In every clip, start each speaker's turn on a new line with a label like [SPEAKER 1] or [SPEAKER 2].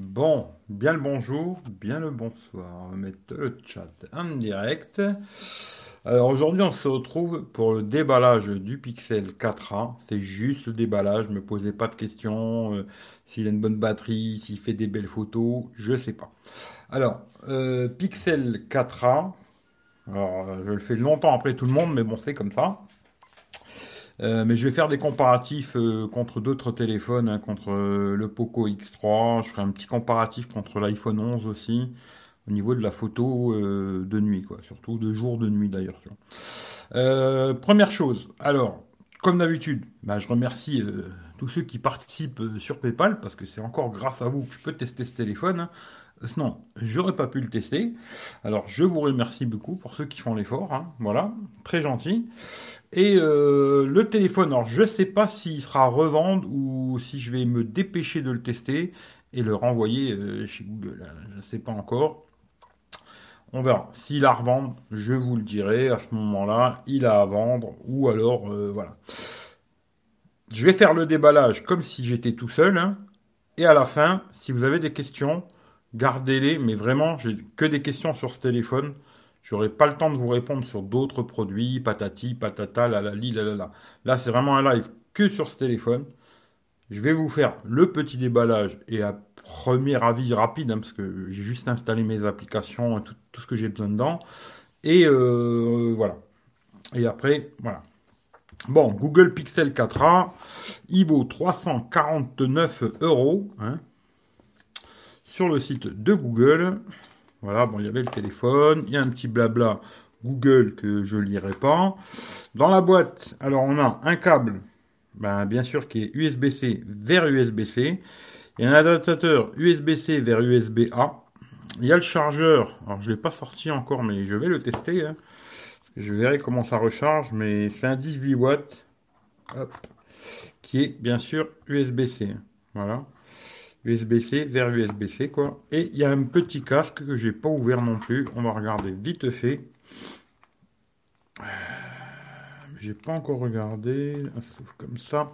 [SPEAKER 1] Bon, bien le bonjour, bien le bonsoir. On va mettre le chat en direct. Alors aujourd'hui, on se retrouve pour le déballage du Pixel 4a. C'est juste le déballage, ne me posez pas de questions. euh, s'il a une bonne batterie, s'il fait des belles photos, je sais pas. Alors, euh, Pixel 4a. Alors, euh, je le fais longtemps après tout le monde, mais bon, c'est comme ça. Euh, mais je vais faire des comparatifs euh, contre d'autres téléphones, hein, contre euh, le Poco X3. Je ferai un petit comparatif contre l'iPhone 11 aussi, au niveau de la photo de nuit, quoi. Surtout de jour, de nuit d'ailleurs. première chose, alors, comme d'habitude, bah, je remercie tous ceux qui participent sur PayPal, parce que c'est encore grâce à vous que je peux tester ce téléphone. hein. Sinon, j'aurais pas pu le tester. Alors, je vous remercie beaucoup pour ceux qui font l'effort. hein. Voilà, très gentil. Et euh, le téléphone, alors je sais pas s'il sera à revendre ou si je vais me dépêcher de le tester et le renvoyer euh, chez Google. hein. Je ne sais pas encore. On verra. S'il a à revendre, je vous le dirai. À ce moment-là, il a à vendre ou alors euh, voilà. Je vais faire le déballage comme si j'étais tout seul. hein. Et à la fin, si vous avez des questions, gardez-les. Mais vraiment, j'ai que des questions sur ce téléphone. J'aurai pas le temps de vous répondre sur d'autres produits, patati, patata, la la la la. Là, c'est vraiment un live que sur ce téléphone. Je vais vous faire le petit déballage et un premier avis rapide, hein, parce que j'ai juste installé mes applications, tout, tout ce que j'ai besoin dedans. Et euh, voilà. Et après, voilà. Bon, Google Pixel 4a, il vaut 349 euros hein, sur le site de Google. Voilà, bon, il y avait le téléphone, il y a un petit blabla Google que je lirai pas. Dans la boîte, alors on a un câble, ben, bien sûr, qui est USB-C vers USB-C. Il y a un adaptateur USB-C vers USB-A. Il y a le chargeur, alors je ne l'ai pas sorti encore, mais je vais le tester. hein. Je verrai comment ça recharge, mais c'est un 18 watts, qui est bien sûr USB-C. Voilà. USB-C vers USB-C quoi. Et il y a un petit casque que j'ai pas ouvert non plus. On va regarder vite fait. Euh, J'ai pas encore regardé. Ah, Ça comme ça.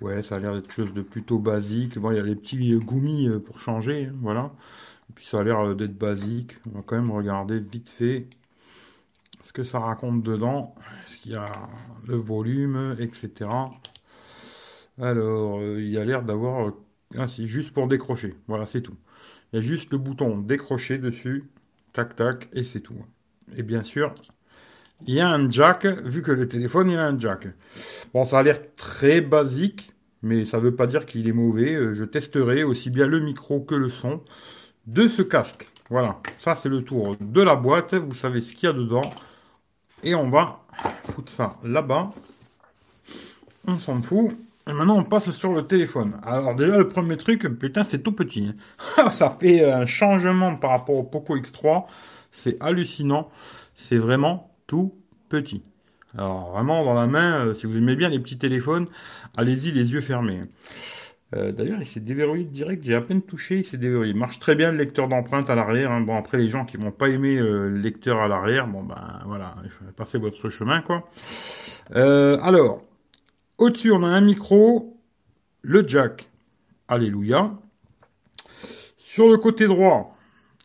[SPEAKER 1] Ouais, ça a l'air d'être chose de plutôt basique. Bon, il y a les petits euh, goumis euh, pour changer, hein, voilà. Et puis ça a l'air d'être basique. On va quand même regarder vite fait ce que ça raconte dedans. Est-ce qu'il y a le volume, etc. Alors, il y a l'air d'avoir euh, ah, juste pour décrocher. Voilà, c'est tout. Il y a juste le bouton décrocher dessus. Tac, tac, et c'est tout. Et bien sûr, il y a un jack, vu que le téléphone, il a un jack. Bon, ça a l'air très basique, mais ça ne veut pas dire qu'il est mauvais. Euh, Je testerai aussi bien le micro que le son de ce casque. Voilà, ça c'est le tour de la boîte. Vous savez ce qu'il y a dedans. Et on va foutre ça là-bas. On s'en fout. Et maintenant, on passe sur le téléphone. Alors déjà, le premier truc, putain, c'est tout petit. hein. Ça fait un changement par rapport au Poco X3. C'est hallucinant. C'est vraiment tout petit. Alors vraiment, dans la main, euh, si vous aimez bien les petits téléphones, allez-y les yeux fermés. Euh, D'ailleurs, il s'est déverrouillé direct. J'ai à peine touché, il s'est déverrouillé. Il marche très bien le lecteur d'empreinte à l'arrière. hein. Bon, après, les gens qui vont pas aimer euh, le lecteur à l'arrière, bon ben voilà, passer votre chemin, quoi. Euh, alors, au-dessus, on a un micro, le jack. Alléluia. Sur le côté droit,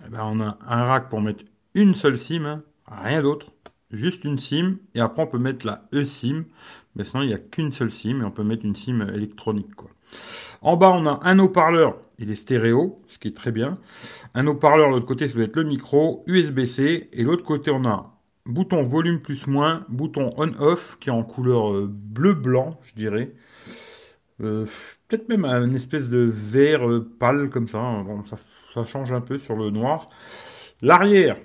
[SPEAKER 1] eh ben, on a un rack pour mettre une seule SIM, hein, rien d'autre. Juste une SIM. Et après, on peut mettre la eSIM. Mais sinon, il n'y a qu'une seule SIM et on peut mettre une SIM électronique. En bas, on a un haut-parleur. Il est stéréo, ce qui est très bien. Un haut-parleur, de l'autre côté, ça doit être le micro, USB-C. Et l'autre côté, on a bouton volume plus moins, bouton on-off, qui est en couleur euh, bleu-blanc, je dirais. Euh, Peut-être même un espèce de vert euh, pâle, comme ça. hein. Ça. Ça change un peu sur le noir. L'arrière.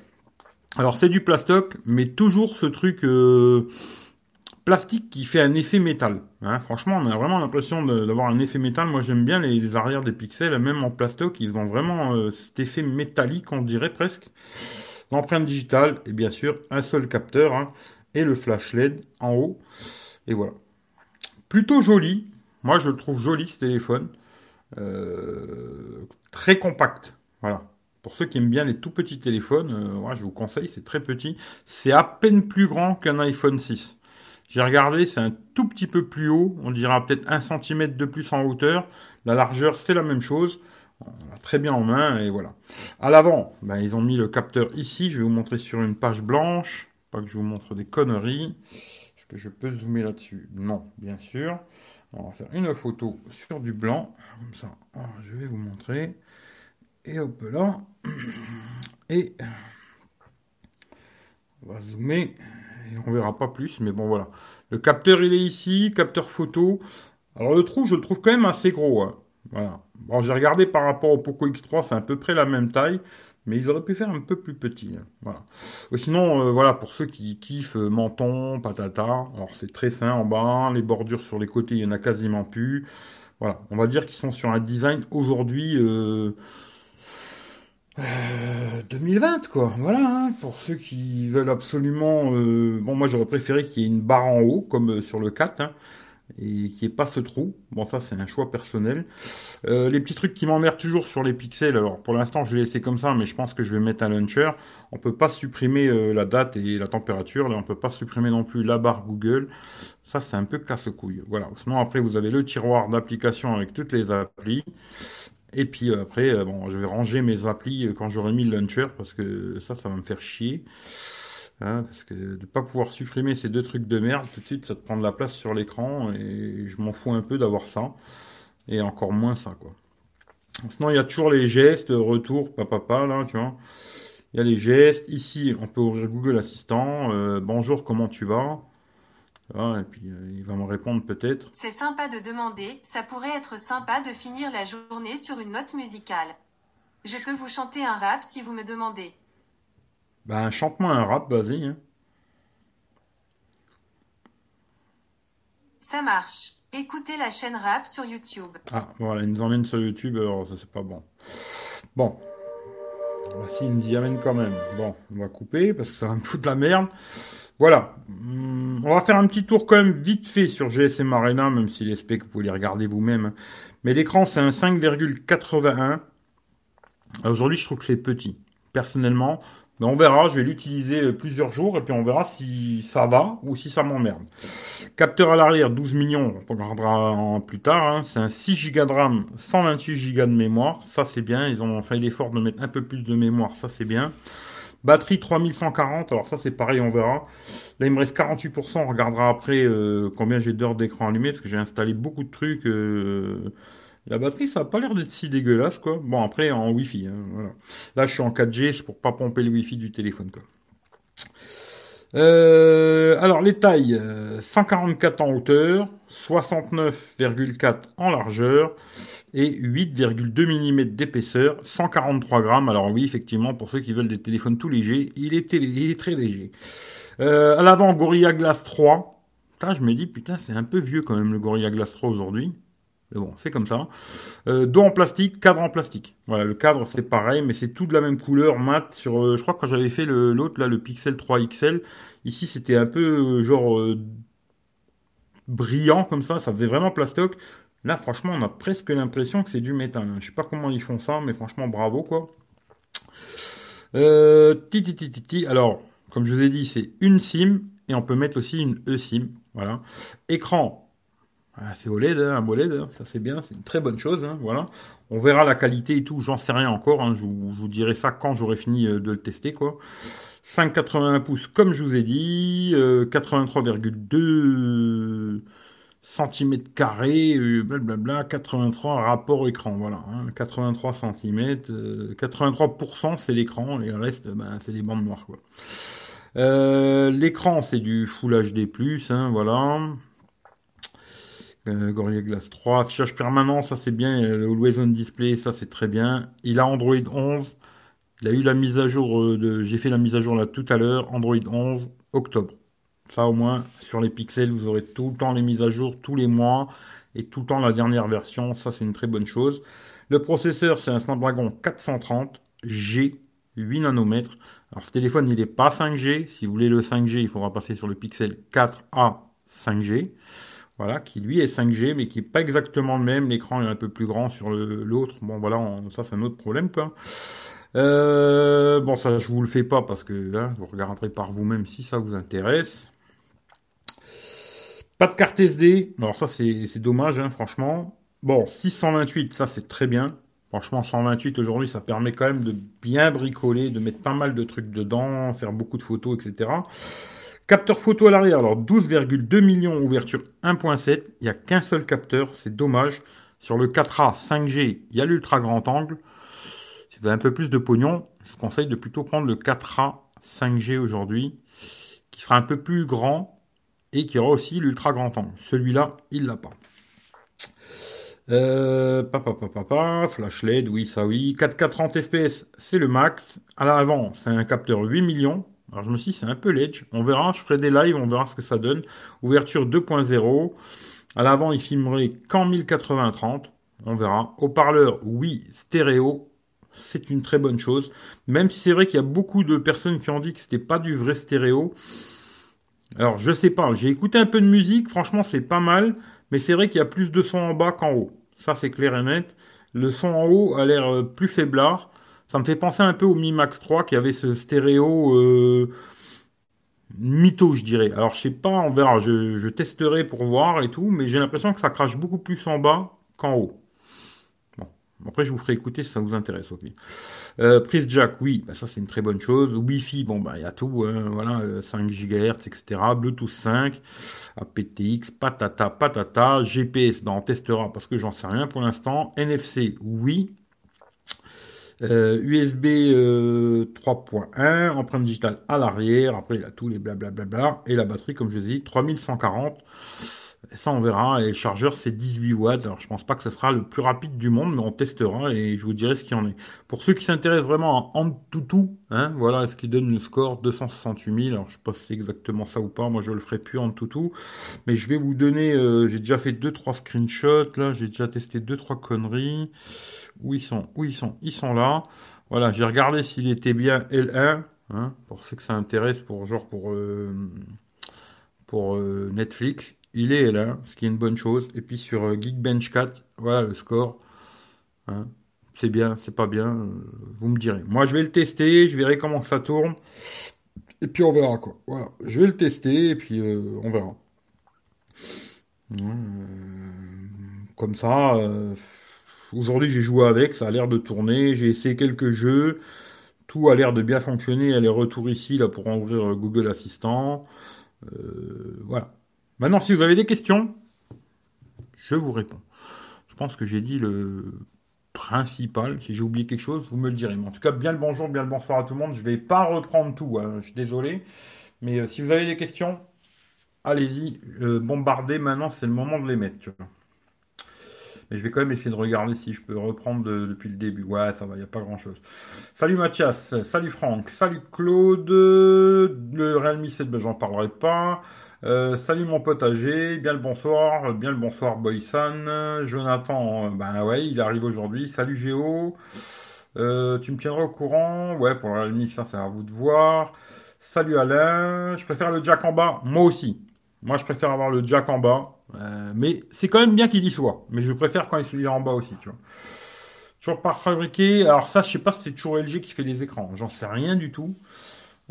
[SPEAKER 1] Alors, c'est du plastoc, mais toujours ce truc... plastique qui fait un effet métal. Hein, franchement, on a vraiment l'impression d'avoir un effet métal. Moi, j'aime bien les, arrières des pixels, même en plastoc, ils ont vraiment cet effet métallique, on dirait presque. L'empreinte digitale, et bien sûr, un seul capteur, hein, et le flash LED en haut. Et voilà. Plutôt joli. Moi, je le trouve joli, ce téléphone. Euh, très compact. Voilà. Pour ceux qui aiment bien les tout petits téléphones, euh, ouais, je vous conseille, c'est très petit. C'est à peine plus grand qu'un iPhone 6. J'ai regardé, c'est un tout petit peu plus haut, on dira peut-être un centimètre de plus en hauteur. La largeur, c'est la même chose. Très bien en main et voilà. À l'avant, ben, ils ont mis le capteur ici. Je vais vous montrer sur une page blanche. Pas que je vous montre des conneries. Est-ce que je peux zoomer là-dessus? Non, bien sûr. On va faire une photo sur du blanc. Comme ça, je vais vous montrer. Et hop là. Et on va zoomer. Et on verra pas plus, mais bon voilà. Le capteur il est ici, capteur photo. Alors le trou, je le trouve quand même assez gros. Hein. Voilà. Bon, j'ai regardé par rapport au Poco X3, c'est à peu près la même taille, mais ils auraient pu faire un peu plus petit. Hein. Voilà. sinon, euh, voilà, pour ceux qui kiffent euh, menton, patata, alors c'est très fin en bas, les bordures sur les côtés, il y en a quasiment plus. Voilà, on va dire qu'ils sont sur un design aujourd'hui 2020 euh, quoi. Voilà, hein. pour ceux qui veulent absolument. bon, moi j'aurais préféré qu'il y ait une barre en haut comme sur le 4. Hein et qui est pas ce trou. Bon, ça c'est un choix personnel. Euh, les petits trucs qui m'emmerdent toujours sur les pixels. Alors pour l'instant, je vais laisser comme ça, mais je pense que je vais mettre un launcher. On peut pas supprimer euh, la date et la température. Là, on peut pas supprimer non plus la barre Google. Ça, c'est un peu casse-couille. Voilà. Sinon, après, vous avez le tiroir d'application avec toutes les applis. Et puis euh, après, bon, je vais ranger mes applis quand j'aurai mis le launcher parce que ça, ça va me faire chier. Hein, parce que de ne pas pouvoir supprimer ces deux trucs de merde, tout de suite, ça te prend de la place sur l'écran et je m'en fous un peu d'avoir ça. Et encore moins ça, quoi. Sinon, il y a toujours les gestes, retour, papa, papa, là, tu vois. Il y a les gestes. Ici, on peut ouvrir Google Assistant. Euh, bonjour, comment tu vas? Et puis euh, il va me répondre peut-être.
[SPEAKER 2] C'est sympa de demander, ça pourrait être sympa de finir la journée sur une note musicale. Je peux vous chanter un rap si vous me demandez.
[SPEAKER 1] Ben, chante-moi un rap, vas-y. Hein.
[SPEAKER 2] Ça marche. Écoutez la chaîne rap sur YouTube.
[SPEAKER 1] Ah, voilà, il nous emmène sur YouTube, alors ça c'est pas bon. Bon. Bah, si, il me dit amène quand même. Bon, on va couper parce que ça va me foutre la merde. Voilà. Hmm, on va faire un petit tour quand même vite fait sur GSM Arena, même si les specs, vous pouvez les regarder vous-même. Hein. Mais l'écran, c'est un 5,81. Aujourd'hui, je trouve que c'est petit. Personnellement, mais on verra, je vais l'utiliser euh, plusieurs jours et puis on verra si ça va ou si ça m'emmerde. Capteur à l'arrière, 12 millions, on regardera plus tard. Hein. C'est un 6 Go de RAM, 128 Go de mémoire. Ça c'est bien, ils ont fait l'effort de mettre un peu plus de mémoire, ça c'est bien. Batterie 3140, alors ça c'est pareil, on verra. Là il me reste 48%, on regardera après euh, combien j'ai d'heures d'écran allumé, parce que j'ai installé beaucoup de trucs. Euh, la batterie, ça n'a pas l'air d'être si dégueulasse, quoi. Bon, après, en Wi-Fi, hein, voilà. Là, je suis en 4G, c'est pour pas pomper le Wi-Fi du téléphone, quoi. Euh, alors, les tailles, 144 euh, en hauteur, 69,4 en largeur et 8,2 mm d'épaisseur, 143 grammes. Alors oui, effectivement, pour ceux qui veulent des téléphones tout légers, il est, très léger. Euh, à l'avant, Gorilla Glass 3. Putain, je me dis, putain, c'est un peu vieux quand même le Gorilla Glass 3 aujourd'hui. Mais bon, c'est comme ça. Euh, dos en plastique, cadre en plastique. Voilà, le cadre c'est pareil, mais c'est tout de la même couleur, mat. Sur, euh, je crois que quand j'avais fait l'autre là, le Pixel 3 XL, ici c'était un peu euh, genre brillant comme ça, ça faisait vraiment plastoc. Là, franchement, on a presque l'impression que c'est du métal. Je sais pas comment ils font ça, mais franchement, bravo quoi. Euh, titi, titi, Alors, comme je vous ai dit, c'est une SIM et on peut mettre aussi une eSIM. Voilà. Écran c'est OLED, hein, un OLED, hein, ça c'est bien, c'est une très bonne chose. Hein, voilà. On verra la qualité et tout, j'en sais rien encore. je, vous, dirai ça quand j'aurai fini euh, de le tester. quoi. 5,81 pouces, comme je vous ai dit, 83,2 euh, cm carrés, euh, blablabla, 83 rapport écran, voilà, 83 cm, 83% c'est l'écran et le reste, ben, c'est des bandes noires, quoi. L'écran c'est du Full HD+, hein, voilà. Euh, Gorilla Glass 3, affichage permanent, ça c'est bien. Le Always On Display, ça c'est très bien. Il a Android 11. Il a eu la mise à jour euh, de. J'ai fait la mise à jour là tout à l'heure. Android 11, octobre. Ça au moins, sur les pixels, vous aurez tout le temps les mises à jour, tous les mois, et tout le temps la dernière version. Ça c'est une très bonne chose. Le processeur, c'est un Snapdragon 430 G, 8 nanomètres. Alors ce téléphone, il n'est pas 5G. Si vous voulez le 5G, il faudra passer sur le Pixel 4A 5G. Voilà, qui lui est 5G, mais qui n'est pas exactement le même. L'écran est un peu plus grand sur l'autre. Bon, voilà, ça c'est un autre problème. Euh, bon, ça, je vous le fais pas parce que hein, vous regarderez par vous-même si ça vous intéresse. Pas de carte SD. Alors ça, c'est dommage, hein, franchement. Bon, 628, ça c'est très bien. Franchement, 128 aujourd'hui, ça permet quand même de bien bricoler, de mettre pas mal de trucs dedans, faire beaucoup de photos, etc. Capteur photo à l'arrière, alors 12,2 millions, ouverture 1.7. Il n'y a qu'un seul capteur, c'est dommage. Sur le 4A 5G, il y a l'ultra grand angle. Si vous avez un peu plus de pognon, je vous conseille de plutôt prendre le 4A 5G aujourd'hui, qui sera un peu plus grand et qui aura aussi l'ultra grand angle. Celui-là, il l'a pas. Euh, papa, flash LED, oui, ça oui. 4K 30 fps, c'est le max. À l'avant, c'est un capteur 8 millions. Alors je me suis dit, c'est un peu l'edge. On verra, je ferai des lives, on verra ce que ça donne. Ouverture 2.0. À l'avant, il filmerait qu'en 1080-30. On verra. Haut-parleur, oui, stéréo. C'est une très bonne chose. Même si c'est vrai qu'il y a beaucoup de personnes qui ont dit que c'était pas du vrai stéréo. Alors je sais pas, j'ai écouté un peu de musique, franchement c'est pas mal, mais c'est vrai qu'il y a plus de son en bas qu'en haut. Ça, c'est clair et net. Le son en haut a l'air euh, plus faiblard. Ça me fait penser un peu au Mi Max 3 qui avait ce stéréo euh, mytho, je dirais. Alors, je sais pas, on verra. Je, testerai pour voir et tout, mais j'ai l'impression que ça crache beaucoup plus en bas qu'en haut. Bon. Après, je vous ferai écouter si ça vous intéresse. ok. Euh, prise jack, oui, bah, ça c'est une très bonne chose. Wi-Fi, bon, bah il y a tout, hein, voilà, 5 GHz, etc. Bluetooth 5 aptX, patata, patata, GPS, ben, on testera parce que j'en sais rien pour l'instant. NFC, oui. USB 3.1, empreinte digitale à l'arrière, après il a tous les blablabla, et la batterie, comme je vous ai dit, 3140. Ça, on verra. Et le chargeur, c'est 18 watts. Alors, je pense pas que ce sera le plus rapide du monde, mais on testera et je vous dirai ce qu'il en est. Pour ceux qui s'intéressent vraiment à Antutu, hein, voilà ce qui donne le score 268 000. Alors, je sais pas si c'est exactement ça ou pas. Moi, je le ferai plus en tout Mais je vais vous donner, euh, j'ai déjà fait deux, trois screenshots, là. J'ai déjà testé deux, trois conneries. Où ils sont? Où ils sont? Ils sont là. Voilà, j'ai regardé s'il était bien L1, hein, pour ceux que ça intéresse, pour genre pour, euh, pour euh, Netflix il est là, ce qui est une bonne chose. Et puis sur euh, Geekbench 4, voilà le score. Hein. C'est bien, c'est pas bien, euh, vous me direz. Moi, je vais le tester, je verrai comment ça tourne. Et puis on verra quoi. Voilà, je vais le tester et puis euh, on verra. comme ça, aujourd'hui j'ai joué avec, ça a l'air de tourner. J'ai essayé quelques jeux, tout a l'air de bien fonctionner. a les retours ici là pour ouvrir Google Assistant. voilà. Maintenant, si vous avez des questions, je vous réponds. Je pense que j'ai dit le principal. Si j'ai oublié quelque chose, vous me le direz. en tout cas, bien le bonjour, bien le bonsoir à tout le monde. Je ne vais pas reprendre tout, hein. je suis désolé. Mais euh, si vous avez des questions, allez-y, euh, bombardez maintenant, c'est le moment de les mettre. Mais je vais quand même essayer de regarder si je peux reprendre depuis le début. Ouais, ça va, il n'y a pas grand-chose. Salut Mathias, salut Franck, salut Claude. Le Realme 7, ben, j'en parlerai pas. Euh, salut mon potager, bien le bonsoir, bien le bonsoir Boyson. Jonathan, euh, ben ouais, il arrive aujourd'hui. Salut Géo. Euh, tu me tiendras au courant? Ouais, pour la limite, ça c'est à vous de voir. Salut Alain, je préfère le jack en bas. Moi aussi. Moi je préfère avoir le jack en bas. mais c'est quand même bien qu'il y soit. Mais je préfère quand il est en bas aussi, tu vois. Toujours par fabriqué. Alors ça, je sais pas si c'est toujours LG qui fait les écrans. J'en sais rien du tout.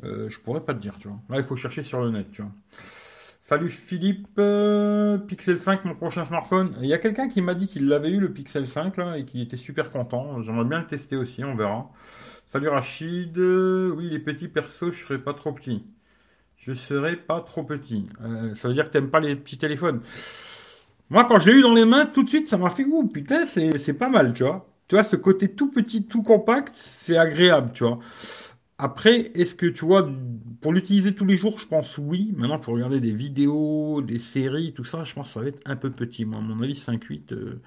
[SPEAKER 1] je pourrais pas te dire, tu vois. Là, il faut chercher sur le net, tu vois. Salut Philippe, euh, Pixel 5, mon prochain smartphone. Il y a quelqu'un qui m'a dit qu'il l'avait eu le Pixel 5 là et qui était super content. J'aimerais bien le tester aussi, on verra. Salut Rachid, oui les petits persos, je serai pas trop petit. Je serai pas trop petit. Euh, ça veut dire que t'aimes pas les petits téléphones. Moi quand je l'ai eu dans les mains, tout de suite ça m'a fait ouh putain c'est pas mal tu vois. Tu vois ce côté tout petit, tout compact, c'est agréable tu vois. Après, est-ce que tu vois, pour l'utiliser tous les jours, je pense oui. Maintenant, pour regarder des vidéos, des séries, tout ça, je pense que ça va être un peu petit. Moi, à mon avis, 5.8, euh,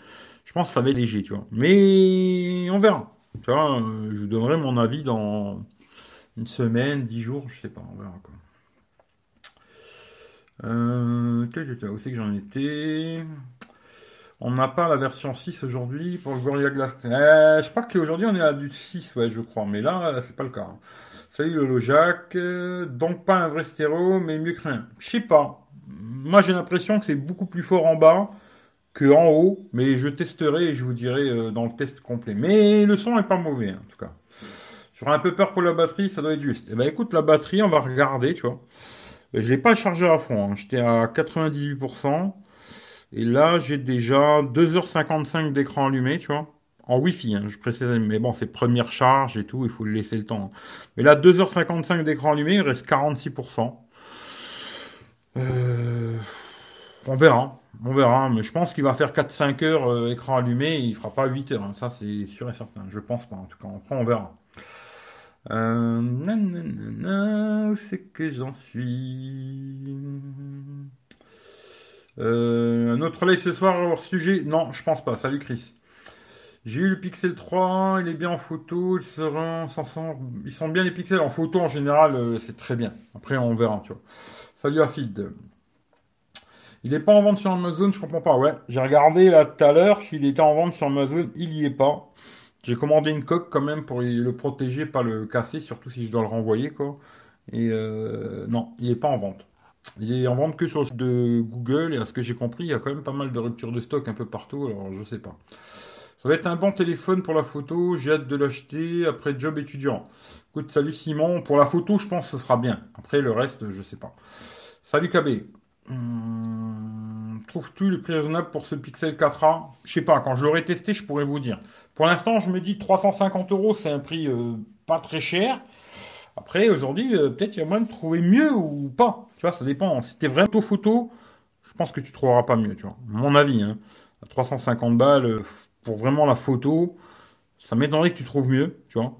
[SPEAKER 1] je pense que ça va être léger, tu vois. Mais on verra. Tu vois, euh, je vous donnerai mon avis dans une semaine, 10 jours, je sais pas, on verra quoi. Euh, où c'est que j'en étais? On n'a pas la version 6 aujourd'hui pour le Gorilla Glass. Euh, je crois qu'aujourd'hui on est à du 6, ouais, je crois. Mais là, c'est pas le cas. Hein. Salut Lolo Jacques. donc pas un vrai stéréo, mais mieux que rien. Je sais pas. Moi j'ai l'impression que c'est beaucoup plus fort en bas que en haut, mais je testerai et je vous dirai euh, dans le test complet. Mais le son est pas mauvais en tout cas. J'aurais un peu peur pour la batterie, ça doit être juste. Eh ben écoute, la batterie, on va regarder, tu vois. Je l'ai pas chargé à fond, hein. j'étais à 98%. Et là, j'ai déjà 2h55 d'écran allumé, tu vois. En Wi-Fi, hein, je précise, mais bon, c'est première charge et tout, il faut lui laisser le temps. Mais là, 2h55 d'écran allumé, il reste 46%. Euh, on verra, on verra, mais je pense qu'il va faire 4-5 heures euh, écran allumé, il fera pas 8 heures, hein. ça c'est sûr et certain, je pense pas en tout cas, après on verra. Euh, où c'est que j'en suis? Euh, Un autre live ce soir hors sujet Non, je pense pas. Salut Chris. J'ai eu le Pixel 3, il est bien en photo, ils, seront, ils sont bien les pixels en photo en général, euh, c'est très bien. Après on verra, tu vois. Salut Afid. Il n'est pas en vente sur Amazon, je comprends pas. Ouais, j'ai regardé là tout à l'heure s'il était en vente sur Amazon, il y est pas. J'ai commandé une coque quand même pour le protéger, pas le casser, surtout si je dois le renvoyer. Et euh, non, il n'est pas en vente. Il est en vente que sur le site de Google, et à ce que j'ai compris, il y a quand même pas mal de ruptures de stock un peu partout, alors je sais pas. Ça va être un bon téléphone pour la photo, j'ai hâte de l'acheter après job étudiant. Écoute, salut Simon, pour la photo, je pense que ce sera bien. Après, le reste, je sais pas. Salut KB. Hum, trouves-tu le prix raisonnable pour ce Pixel 4a Je sais pas, quand je l'aurai testé, je pourrais vous dire. Pour l'instant, je me dis 350 euros, c'est un prix euh, pas très cher. Après, aujourd'hui, euh, peut-être il y a moyen de trouver mieux ou pas. Tu vois, ça dépend. Si t'es vraiment photo, je pense que tu trouveras pas mieux, tu vois. Mon avis, hein. 350 balles euh, pour vraiment la photo, ça m'étonnerait que tu trouves mieux, tu vois.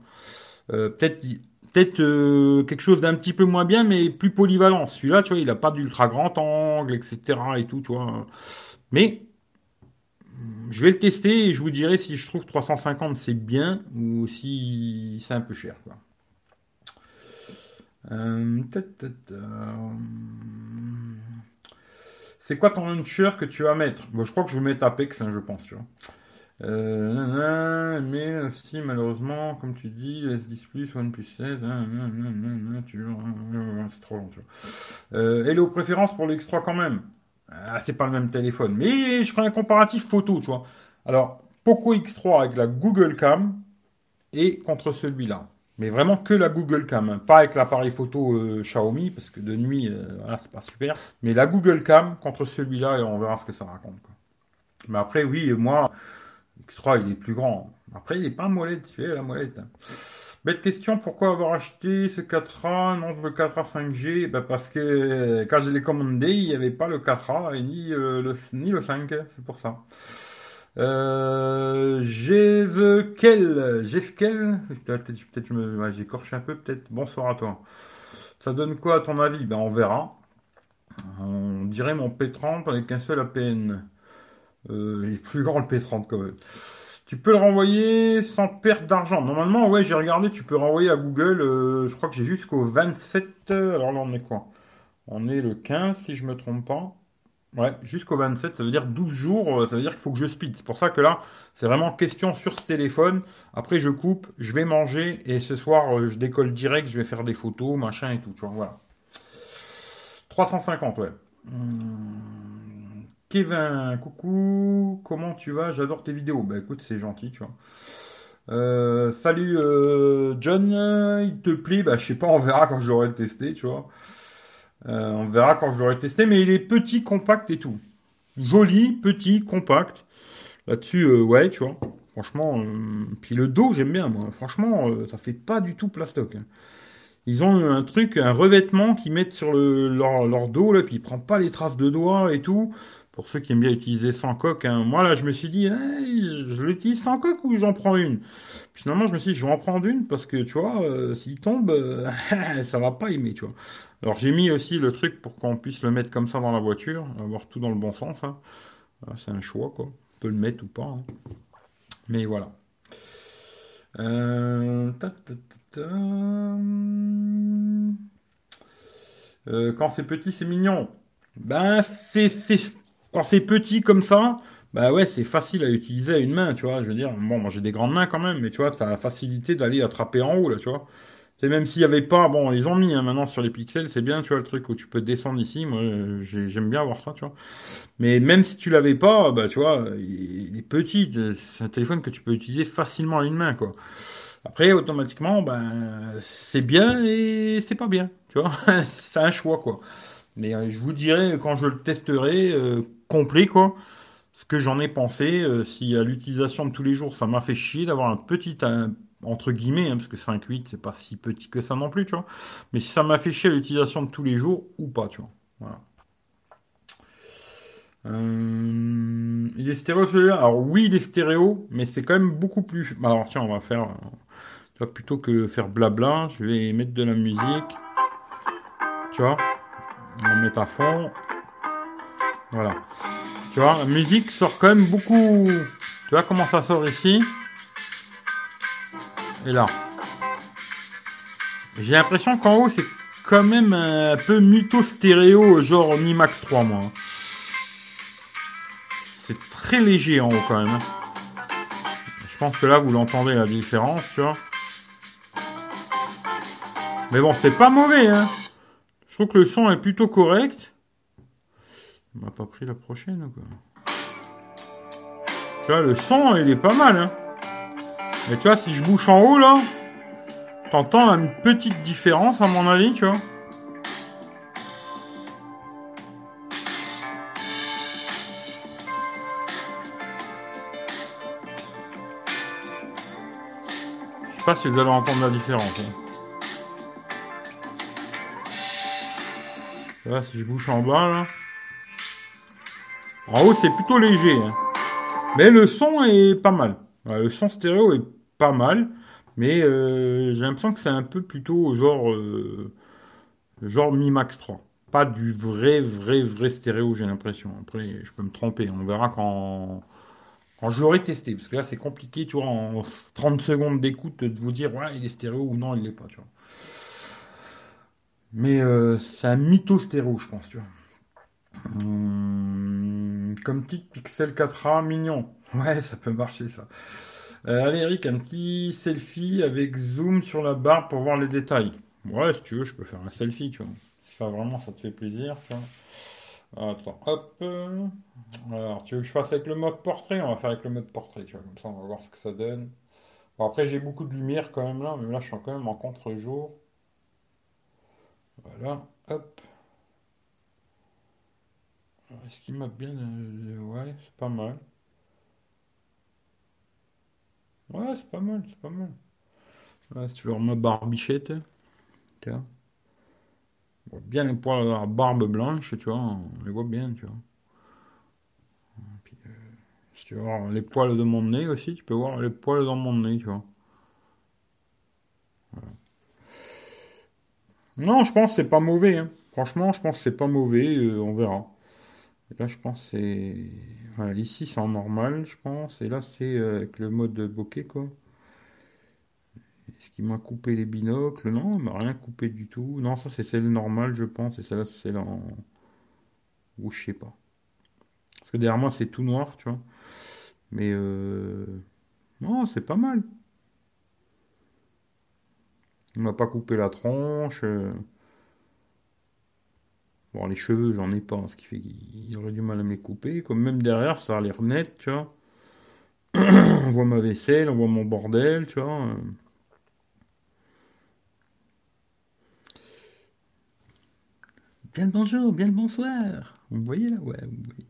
[SPEAKER 1] peut-être peut-être euh, quelque chose d'un petit peu moins bien, mais plus polyvalent. Celui-là, tu vois, il n'a pas d'ultra grand angle, etc. et tout, tu. Mais je vais le tester et je vous dirai si je trouve 350 c'est bien ou si c'est un peu cher. Euh, c'est quoi ton launcher que tu vas mettre? Je crois que je vais mettre Apex, hein, je pense. Tu vois. Euh, mais si malheureusement, comme tu dis, S10 Plus, OnePlus 16, c'est trop long. Tu vois. Euh, hello, préférence pour l'X3 quand même? Ah, c'est pas le même téléphone, mais je ferai un comparatif photo, tu vois. Alors, Poco X3 avec la Google Cam et contre celui-là. Mais vraiment que la Google Cam, hein. pas avec l'appareil photo euh, Xiaomi, parce que de nuit, euh, voilà, c'est pas super. Mais la Google Cam contre celui-là et on verra ce que ça raconte. Mais après, oui, moi, X3, il est plus grand. Après, il n'est pas molette, tu sais, la molette. Bête question, pourquoi avoir acheté ce 4A, non le 4A 5G ben Parce que quand je l'ai commandé, il n'y avait pas le 4A et ni, euh, le, ni le 5, c'est pour ça. Euh, Gesquel, peut-être peut je me, j'écorche un peu, peut-être. Bonsoir à toi. Ça donne quoi à ton avis? Ben on verra. On dirait mon P30 avec un seul APN. Euh, il est plus grand le P30 quand même. Tu peux le renvoyer sans perte d'argent. Normalement, ouais, j'ai regardé, tu peux renvoyer à Google. Euh, je crois que j'ai jusqu'au 27. Alors là, on est quoi? On est le 15, si je me trompe pas. Ouais, jusqu'au 27, ça veut dire 12 jours, euh, ça veut dire qu'il faut que je speed. C'est pour ça que là, c'est vraiment question sur ce téléphone. Après, je coupe, je vais manger et ce soir, je décolle direct, je vais faire des photos, machin et tout, tu vois, voilà. 350, ouais. Hmm. Kevin, coucou, comment tu vas? J'adore tes vidéos. Bah écoute, c'est gentil, tu vois. Euh, salut euh, John, il te plaît? Bah je sais pas, on verra quand je l'aurai testé, tu vois. Euh, on verra quand je l'aurai testé, mais il est petit, compact et tout. Joli, petit, compact. Là-dessus, ouais, tu vois. Franchement, puis le dos, j'aime bien, moi. Franchement, ça fait pas du tout plastoc. Hein. Ils ont un truc, un revêtement qu'ils mettent sur leur, dos, là, puis il prend pas les traces de doigts et tout pour ceux qui aiment bien utiliser sans coque, hein. moi là je me suis dit, je, l'utilise sans coque ou j'en prends une? Finalement je me suis dit, je vais en prendre une parce que tu vois, euh, s'il tombe, euh, ça va pas aimer, tu vois. Alors j'ai mis aussi le truc pour qu'on puisse le mettre comme ça dans la voiture, avoir tout dans le bon sens. Hein. C'est un choix quoi, on peut le mettre ou pas. Hein. Mais voilà. Euh, quand c'est petit, c'est mignon. Ben, c'est quand c'est petit comme ça, bah ouais, c'est facile à utiliser à une main, tu vois. Je veux dire, bon, moi j'ai des grandes mains quand même, mais tu vois, t'as la facilité d'aller attraper en haut, là, tu vois. C'est même s'il y avait pas, bon, ils ont mis hein, maintenant sur les pixels, c'est bien, tu vois, le truc où tu peux descendre ici. Moi, j'aime bien voir ça, tu vois. Mais même si tu l'avais pas, bah, tu vois, il est petit. C'est un téléphone que tu peux utiliser facilement à une main, quoi. Après, automatiquement, ben, c'est bien et c'est pas bien, tu vois. c'est un choix, quoi. Mais euh, je vous dirai quand je le testerai euh, complet, quoi, ce que j'en ai pensé. Euh, si à l'utilisation de tous les jours, ça m'a fait chier d'avoir un petit, entre guillemets, hein, parce que 5.8, c'est pas si petit que ça non plus, tu vois. Mais si ça m'a fait chier l'utilisation de tous les jours ou pas, tu vois. Voilà. Euh, il est stéréo celui-là Alors oui, il est stéréo, mais c'est quand même beaucoup plus. Alors tiens, on va faire. Tu vois, plutôt que faire blabla, je vais mettre de la musique. Tu vois, on va mettre à fond. Voilà. Tu vois, la musique sort quand même beaucoup. Tu vois comment ça sort ici? Et là. J'ai l'impression qu'en haut, c'est quand même un peu mytho stéréo, genre Mi Max 3, moi. C'est très léger en haut quand même. Je pense que là, vous l'entendez la différence, tu vois. Mais bon, c'est pas mauvais, hein. Je trouve que le son est plutôt correct. On m'a pas pris la prochaine, quoi. Vois, le son, il est pas mal, hein. Mais tu vois, si je bouche en haut, là, t'entends une petite différence, à mon avis, tu vois. Je sais pas si vous allez entendre la différence. Hein. si je bouche en bas, là. En haut, c'est plutôt léger. Hein. Mais le son est pas mal. Le son stéréo est pas mal. Mais euh, j'ai l'impression que c'est un peu plutôt genre, euh, genre Mi Max 3. Pas du vrai, vrai, vrai stéréo, j'ai l'impression. Après, je peux me tromper. On verra quand, quand je l'aurai testé. Parce que là, c'est compliqué, tu vois, en 30 secondes d'écoute, de vous dire, ouais, il est stéréo ou non, il l'est pas, tu vois. Mais euh, c'est un mytho stéréo, je pense, tu vois. Hum, comme petit Pixel 4a mignon. Ouais, ça peut marcher ça. Euh, allez Eric, un petit selfie avec zoom sur la barre pour voir les détails. Ouais, si tu veux, je peux faire un selfie, tu vois. Ça vraiment, ça te fait plaisir, tu vois. Attends, hop. Alors, tu veux que je fasse avec le mode portrait? On va faire avec le mode portrait, tu vois. Comme ça, on va voir ce que ça donne. Bon, après, j'ai beaucoup de lumière quand même là, mais là, je suis quand même en contre-jour. Voilà, hop. Est-ce qu'il m'a bien... Euh, ouais, c'est pas mal. Ouais, c'est pas mal, c'est pas mal. Ouais, si tu veux ma barbichette, tiens. bien les poils de la barbe blanche, tu vois, on les voit bien, tu vois. Euh, si tu veux voir les poils de mon nez aussi, tu peux voir les poils dans mon nez, tu vois. Non, je pense que c'est pas mauvais. Hein. Franchement, je pense que c'est pas mauvais. Euh, on verra. là, je pense que c'est. Ici, c'est en normal, je pense. Et là, c'est euh, avec le mode bokeh, quoi. Est-ce qu'il m'a coupé les binocles Non, il m'a rien coupé du tout. Non, ça, c'est celle normale, je pense. Et celle-là, c'est celle en. Ou je sais pas. Parce que derrière moi, c'est tout noir, tu vois. Mais. Euh... Non, c'est pas mal. Il m'a pas coupé la tronche. Euh. Bon, les cheveux, j'en ai pas, ce qui fait qu'il aurait du mal à me les couper. Comme même derrière, ça a l'air net, tu vois. on voit ma vaisselle, on voit mon bordel, tu vois. Bien le bonjour, bien le bonsoir. Vous voyez là? Ouais, vous voyez.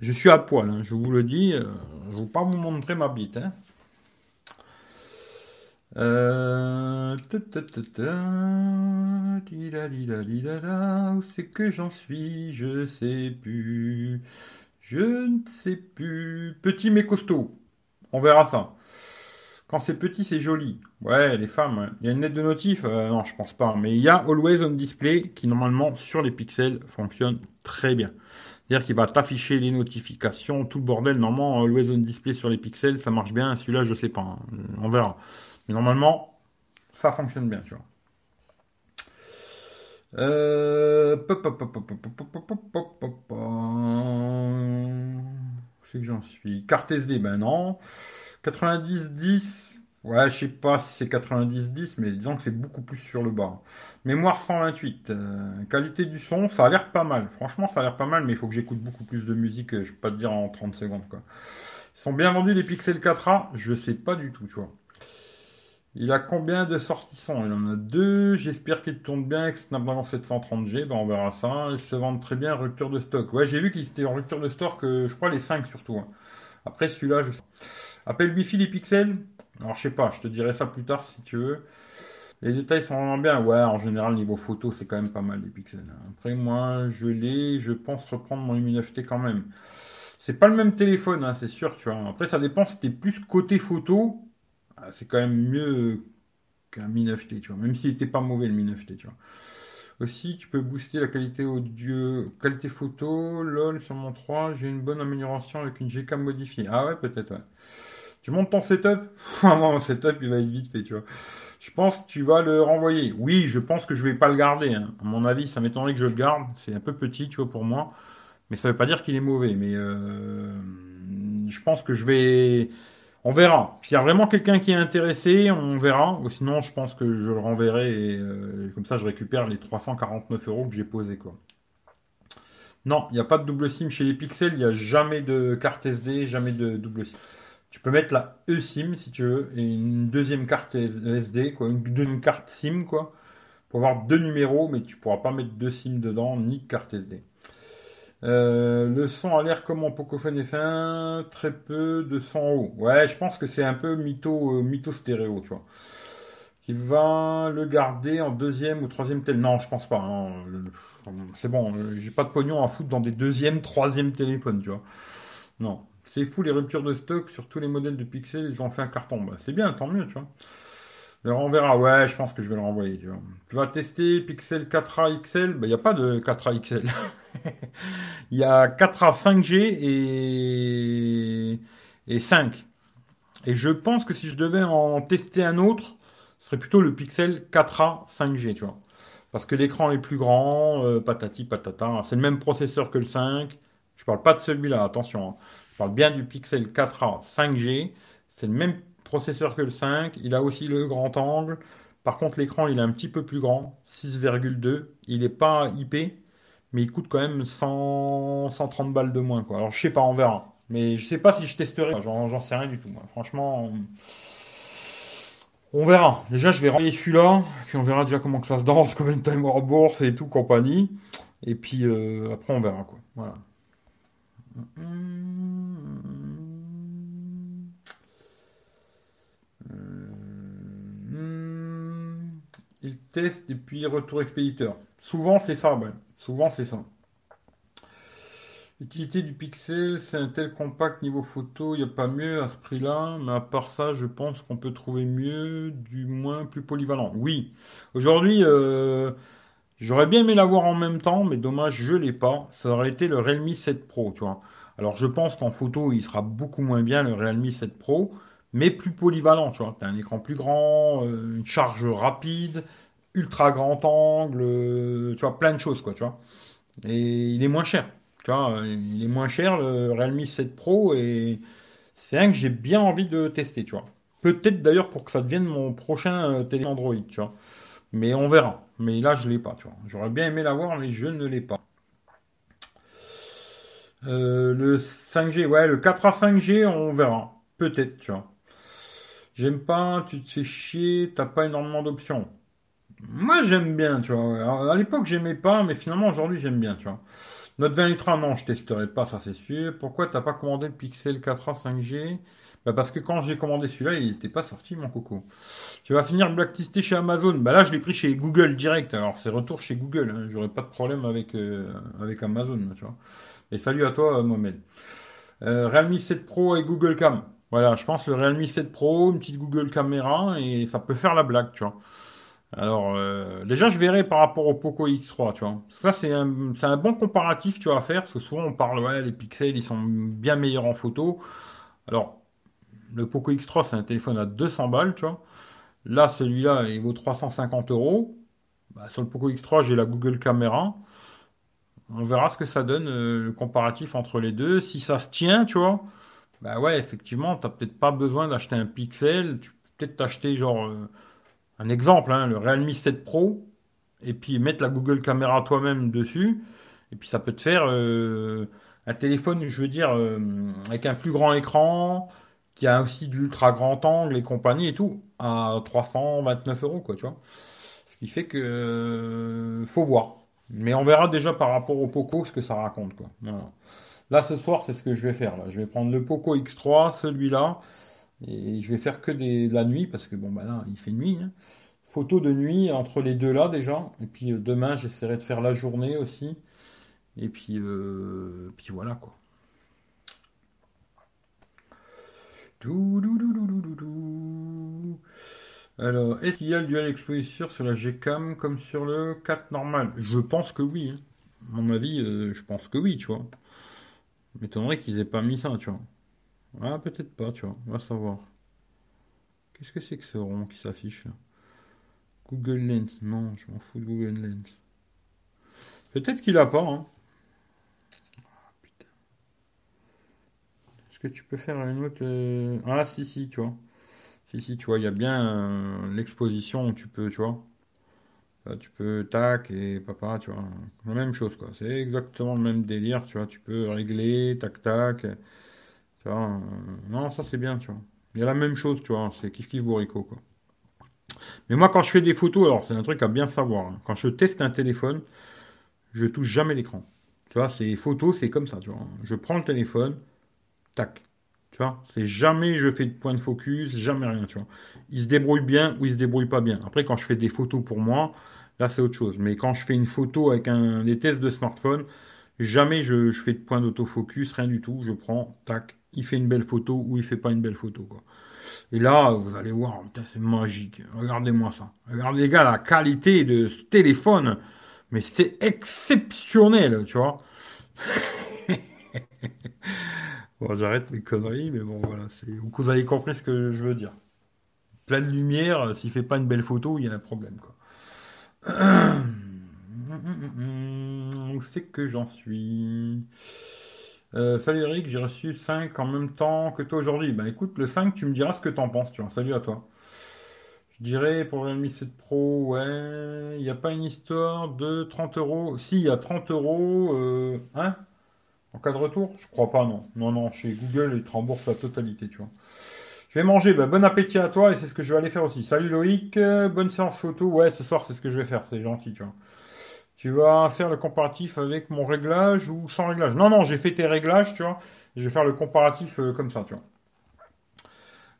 [SPEAKER 1] Je suis à poil, hein, je vous le dis. Euh, je ne vais pas vous montrer ma bite. Hein. Euh... Où c'est que j'en suis? Je sais plus. Je ne sais plus. Petit mais costaud. On verra ça. Quand c'est petit, c'est joli. Ouais, les femmes. Il y a une lettre de notif? Euh, Non, je pense pas. Mais il y a Always on Display qui, normalement, sur les pixels, fonctionne très bien. C'est-à-dire qu'il va t'afficher les notifications, tout le bordel. Normalement, Always on Display sur les pixels, ça marche bien. Celui-là, je sais pas. On verra. Mais normalement, ça fonctionne bien, tu vois. Euh... C'est que j'en suis. Carte SD, ben non. 90-10. Ouais, je sais pas si c'est 90-10, mais disons que c'est beaucoup plus sur le bas. Mémoire 128. Euh, qualité du son, ça a l'air pas mal. Franchement, ça a l'air pas mal, mais il faut que j'écoute beaucoup plus de musique. Euh, je peux pas te dire en 30 secondes, quoi. Ils sont bien vendus les Pixel 4a Je sais pas du tout, tu vois. Il a combien de sortissants? Il en a deux. J'espère qu'il tourne bien avec Snapdragon 730G. Ben, on verra ça. Ils se vendent très bien. Rupture de stock. Ouais, j'ai vu qu'ils étaient en rupture de stock. je crois les 5 surtout. Hein. Après celui-là, je sais. Appel Wi-Fi les pixels? Alors je sais pas. Je te dirai ça plus tard si tu veux. Les détails sont vraiment bien. Ouais, en général, niveau photo, c'est quand même pas mal les pixels. Hein. Après, moi, je l'ai. Je pense reprendre mon Mi 9T quand même. C'est pas le même téléphone, hein, c'est sûr, tu vois. Après, ça dépend si t'es plus côté photo. Ah, c'est quand même mieux qu'un Mi 9T, tu vois. Même s'il était pas mauvais, le Mi 9T, tu vois. Aussi, tu peux booster la qualité audio, qualité photo. LOL, sur mon 3, j'ai une bonne amélioration avec une GCAM modifiée. Ah ouais, peut-être, ouais. Tu montes ton setup? Ah mon setup, il va être vite fait, tu vois. Je pense que tu vas le renvoyer. Oui, je pense que je vais pas le garder. Hein. À mon avis, ça m'étonnerait que je le garde. C'est un peu petit, tu vois, pour moi. Mais ça veut pas dire qu'il est mauvais. Mais euh, je pense que je vais. On verra. S'il y a vraiment quelqu'un qui est intéressé, on verra. Sinon, je pense que je le renverrai et euh, comme ça, je récupère les 349 euros que j'ai posés, quoi. Non, il n'y a pas de double SIM chez les Pixels. Il n'y a jamais de carte SD, jamais de double SIM. Tu peux mettre la eSIM si tu veux, et une deuxième carte SD, quoi, une carte SIM, quoi, pour avoir deux numéros, mais tu pourras pas mettre deux SIM dedans, ni carte SD. Euh, le son a l'air comme en Pocophone F1, très peu de son haut. Ouais, je pense que c'est un peu mytho, euh, mytho stéréo, tu vois. Qui va le garder en deuxième ou troisième tel. Non, je pense pas. Hein. C'est bon, euh, j'ai pas de pognon à foutre dans des deuxième, troisième téléphones, tu vois. Non. C'est fou les ruptures de stock sur tous les modèles de Pixel, ils ont fait un carton. Bah, c'est bien, tant mieux, tu vois. Le renverra, ouais, je pense que je vais le renvoyer, tu vas tester Pixel 4a XL, il n'y a pas de 4a XL. Il y a 4a 5G et... et 5. Et je pense que si je devais en tester un autre, ce serait plutôt le Pixel 4a 5G, tu vois. Parce que l'écran est plus grand, euh, patati patata. C'est le même processeur que le 5. Je parle pas de celui-là, attention. Hein. Je parle bien du Pixel 4a 5G. C'est le même processeur que le 5. Il a aussi le grand angle. Par contre, l'écran, il est un petit peu plus grand, 6,2. Il n'est pas IP, mais il coûte quand même 100, 130 balles de moins. Quoi. Alors, je sais pas, on verra. Mais je sais pas si je testerai. J'en sais rien du tout. Franchement, on... verra. Déjà, je vais renvoyer celui-là. Puis on verra déjà comment que ça se danse, combien de temps en bourse et tout, compagnie. Et puis euh, après, on verra. Quoi. Voilà. Il teste et puis retour expéditeur. Souvent c'est ça, souvent c'est ça. L'utilité du Pixel, c'est un tel compact niveau photo, il n'y a pas mieux à ce prix-là, mais à part ça, je pense qu'on peut trouver mieux, du moins plus polyvalent. Oui, aujourd'hui, euh, j'aurais bien aimé l'avoir en même temps, mais dommage, je l'ai pas. Ça aurait été le Realme 7 Pro, tu vois. Alors je pense qu'en photo, il sera beaucoup moins bien le Realme 7 Pro, mais plus polyvalent, tu vois. Tu as un écran plus grand, euh, une charge rapide, ultra grand angle, euh, tu vois, plein de choses, quoi, tu vois. Et il est moins cher, tu vois, il est moins cher le Realme 7 Pro et c'est un que j'ai bien envie de tester, tu vois. Peut-être d'ailleurs pour que ça devienne mon prochain euh, télé Android, tu vois. Mais on verra. Mais là, je l'ai pas, tu vois. J'aurais bien aimé l'avoir, mais je ne l'ai pas. le 5G, ouais, le 4A 5G, on verra. Peut-être, tu vois. J'aime pas, tu te fais chier, t'as pas énormément d'options. Moi, j'aime bien, tu vois. à l'époque, j'aimais pas, mais finalement, aujourd'hui, j'aime bien, tu vois. Note 20 Ultra, non, je testerai pas, ça c'est sûr. Pourquoi t'as pas commandé le Pixel 4a 5G bah parce que quand j'ai commandé celui-là, il n'était pas sorti, mon coco. Tu vas finir blacklisté chez Amazon. Bah là, je l'ai pris chez Google direct. Alors, c'est retour chez Google. Hein. J'aurais pas de problème avec, euh, avec Amazon, tu vois. Et salut à toi, Mohamed. Euh, Realme 7 Pro et Google Cam. Voilà, je pense le Realme 7 Pro, une petite Google Caméra, et ça peut faire la blague, tu vois. Alors, euh, déjà, je verrai par rapport au Poco X3, tu vois. Ça, c'est un, bon comparatif, tu vas faire, parce que souvent, on parle, ouais, les pixels, ils sont bien meilleurs en photo. Alors, le Poco X3, c'est un téléphone à 200 balles, tu vois. Là, celui-là, il vaut 350 euros. Bah, sur le Poco X3, j'ai la Google Caméra. On verra ce que ça donne, euh, le comparatif entre les deux. Si ça se tient, tu vois, bah ouais, effectivement, tu n'as peut-être pas besoin d'acheter un Pixel. Tu peux peut-être t'acheter genre euh, un exemple, hein, le Realme 7 Pro, et puis mettre la Google Caméra toi-même dessus. Et puis ça peut te faire euh, un téléphone, je veux dire, euh, avec un plus grand écran, qui a aussi de l'ultra grand angle et compagnie et tout, à 329 euros, quoi, tu vois. Ce qui fait que faut voir. Mais on verra déjà par rapport au Poco ce que ça raconte, quoi. Là, ce soir, c'est ce que je vais faire. Là. Je vais prendre le Poco X3, celui-là, et je vais faire que des, de la nuit, parce que bon, bah là, il fait nuit. Hein. Photo de nuit entre les deux là déjà. Et puis euh, demain, j'essaierai de faire la journée aussi. Et puis, euh, puis voilà quoi. Alors, est-ce qu'il y a le dual exposition sur la Gcam comme sur le 4 normal? Je pense que oui. Hein. À mon avis, euh, je pense que oui, tu vois. M'étonnerait qu'ils aient pas mis ça, tu vois. Ah, peut-être pas, tu vois. On va savoir. Qu'est-ce que c'est que ce rond qui s'affiche là? Google Lens. Non, je m'en fous de Google Lens. Peut-être qu'il a pas, hein. Est-ce que tu peux faire une autre. Euh, ah, si, si, tu vois. Si, si, tu vois, il y a bien euh, l'exposition où tu peux, tu vois. Tu peux tac et papa, tu vois. La même chose, quoi. C'est exactement le même délire, tu vois. Tu peux régler, tac, tac. Euh, non, ça c'est bien, tu vois. Il y a la même chose, tu vois. C'est kiff kiff bourrico, quoi. Mais moi, quand je fais des photos, alors c'est un truc à bien savoir. Hein. Quand je teste un téléphone, je touche jamais l'écran. Tu vois, ces photos, c'est comme ça, tu vois. Je prends le téléphone, tac. Tu vois, c'est jamais je fais de point de focus, jamais rien, tu vois. Il se débrouille bien ou il se débrouille pas bien. Après, quand je fais des photos pour moi, là, c'est autre chose. Mais quand je fais une photo avec un, des tests de smartphone, jamais je, fais de point d'autofocus, rien du tout. Je prends, tac, il fait une belle photo ou il fait pas une belle photo, quoi. Et là, vous allez voir, c'est magique. Regardez-moi ça. Regardez, les gars, la qualité de ce téléphone. Mais c'est exceptionnel, tu vois. Bon, j'arrête mes conneries, mais bon, voilà. Vous avez compris ce que je veux dire. Pleine lumière, s'il fait pas une belle photo, il y a un problème, quoi. C'est que j'en suis? Euh, salut Eric, j'ai reçu 5 en même temps que toi aujourd'hui. Ben écoute, le 5, tu me diras ce que t'en penses, tu vois. Salut à toi. Je dirais pour le Mi 7 Pro, ouais, il n'y a pas une histoire de 30 euros? Si, il y a 30 euros, euh, hein? En cas de retour Je crois pas, non. Non, non, chez Google, ils te remboursent la totalité, tu vois. Je vais manger, bah, bon appétit à toi et c'est ce que je vais aller faire aussi. Salut Loïc, bonne séance photo. Ouais, ce soir, c'est ce que je vais faire, c'est gentil, tu vois. Tu vas faire le comparatif avec mon réglage ou sans réglage? Non, non, j'ai fait tes réglages, tu vois. Je vais faire le comparatif euh, comme ça, tu vois.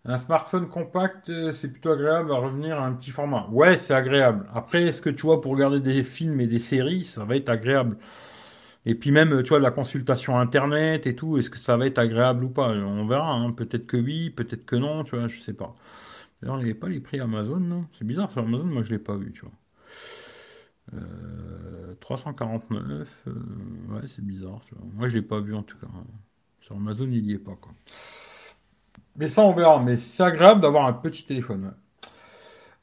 [SPEAKER 1] Un smartphone compact, euh, c'est plutôt agréable à revenir à un petit format. Ouais, c'est agréable. Après, est-ce que tu vois, pour regarder des films et des séries, ça va être agréable et puis même, tu vois, la consultation internet et tout, est-ce que ça va être agréable ou pas? On verra. Hein. Peut-être que oui, peut-être que non, tu vois, je sais pas. D'ailleurs, il n'y avait pas les prix Amazon, non? C'est bizarre sur Amazon, moi je l'ai pas vu, tu vois. 349, euh, euh, ouais, c'est bizarre, tu vois. Moi je l'ai pas vu en tout cas. Sur Amazon, il n'y est pas, quoi. Mais ça, on verra. Mais c'est agréable d'avoir un petit téléphone.